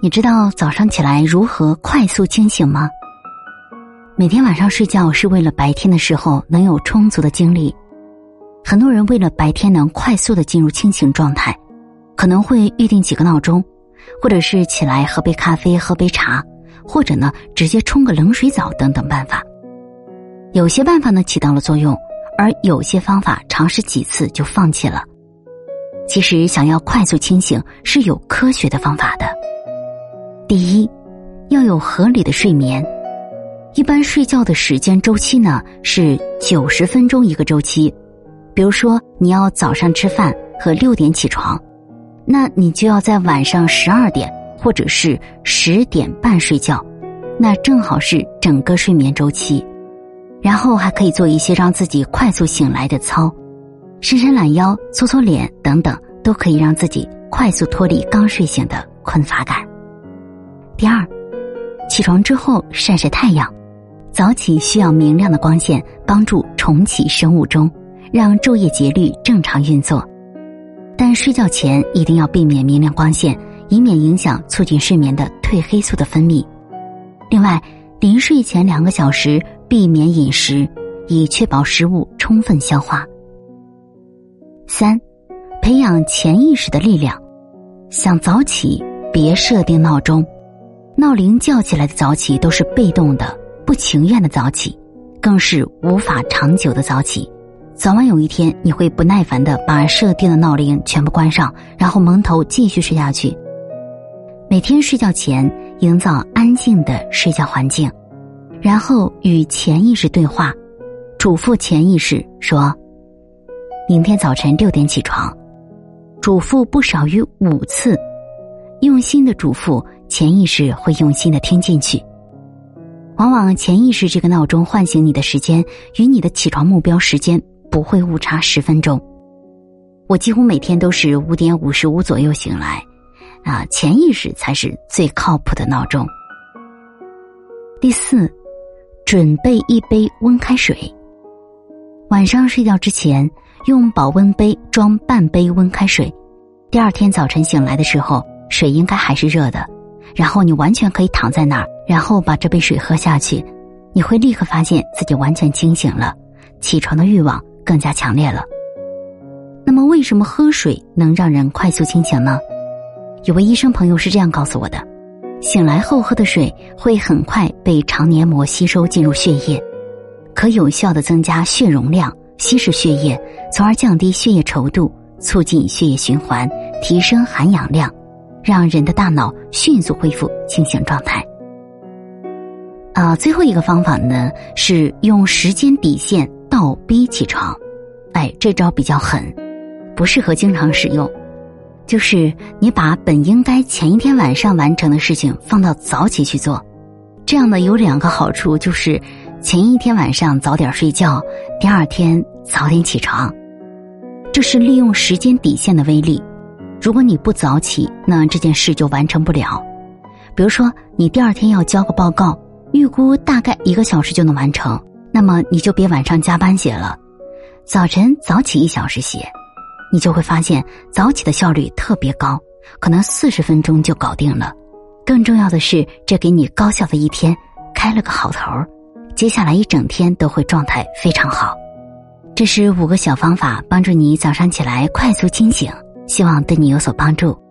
你知道早上起来如何快速清醒吗？每天晚上睡觉是为了白天的时候能有充足的精力。很多人为了白天能快速的进入清醒状态，可能会预定几个闹钟，或者是起来喝杯咖啡、喝杯茶，或者呢直接冲个冷水澡等等办法。有些办法呢起到了作用，而有些方法尝试几次就放弃了。其实想要快速清醒是有科学的方法的。第一，要有合理的睡眠。一般睡觉的时间周期呢是九十分钟一个周期。比如说，你要早上吃饭和六点起床，那你就要在晚上十二点或者是十点半睡觉，那正好是整个睡眠周期。然后还可以做一些让自己快速醒来的操，伸伸懒腰、搓搓脸等等，都可以让自己快速脱离刚睡醒的困乏感。第二，起床之后晒晒太阳。早起需要明亮的光线帮助重启生物钟，让昼夜节律正常运作。但睡觉前一定要避免明亮光线，以免影响促进睡眠的褪黑素的分泌。另外，临睡前两个小时避免饮食，以确保食物充分消化。三，培养潜意识的力量。想早起，别设定闹钟。闹铃叫起来的早起都是被动的、不情愿的早起，更是无法长久的早起。早晚有一天，你会不耐烦的把设定的闹铃全部关上，然后蒙头继续睡下去。每天睡觉前，营造安静的睡觉环境，然后与潜意识对话，嘱咐潜意识说：“明天早晨六点起床。”嘱咐不少于五次，用心的嘱咐。潜意识会用心的听进去，往往潜意识这个闹钟唤醒你的时间与你的起床目标时间不会误差十分钟。我几乎每天都是五点五十五左右醒来，啊，潜意识才是最靠谱的闹钟。第四，准备一杯温开水，晚上睡觉之前用保温杯装半杯温开水，第二天早晨醒来的时候，水应该还是热的。然后你完全可以躺在那儿，然后把这杯水喝下去，你会立刻发现自己完全清醒了，起床的欲望更加强烈了。那么，为什么喝水能让人快速清醒呢？有位医生朋友是这样告诉我的：醒来后喝的水会很快被肠黏膜吸收进入血液，可有效的增加血容量，稀释血液，从而降低血液稠度，促进血液循环，提升含氧量。让人的大脑迅速恢复清醒状态。啊，最后一个方法呢是用时间底线倒逼起床，哎，这招比较狠，不适合经常使用。就是你把本应该前一天晚上完成的事情放到早起去做，这样呢有两个好处，就是前一天晚上早点睡觉，第二天早点起床。这是利用时间底线的威力。如果你不早起，那这件事就完成不了。比如说，你第二天要交个报告，预估大概一个小时就能完成，那么你就别晚上加班写了，早晨早起一小时写，你就会发现早起的效率特别高，可能四十分钟就搞定了。更重要的是，这给你高效的一天开了个好头儿，接下来一整天都会状态非常好。这是五个小方法，帮助你早上起来快速清醒。希望对你有所帮助。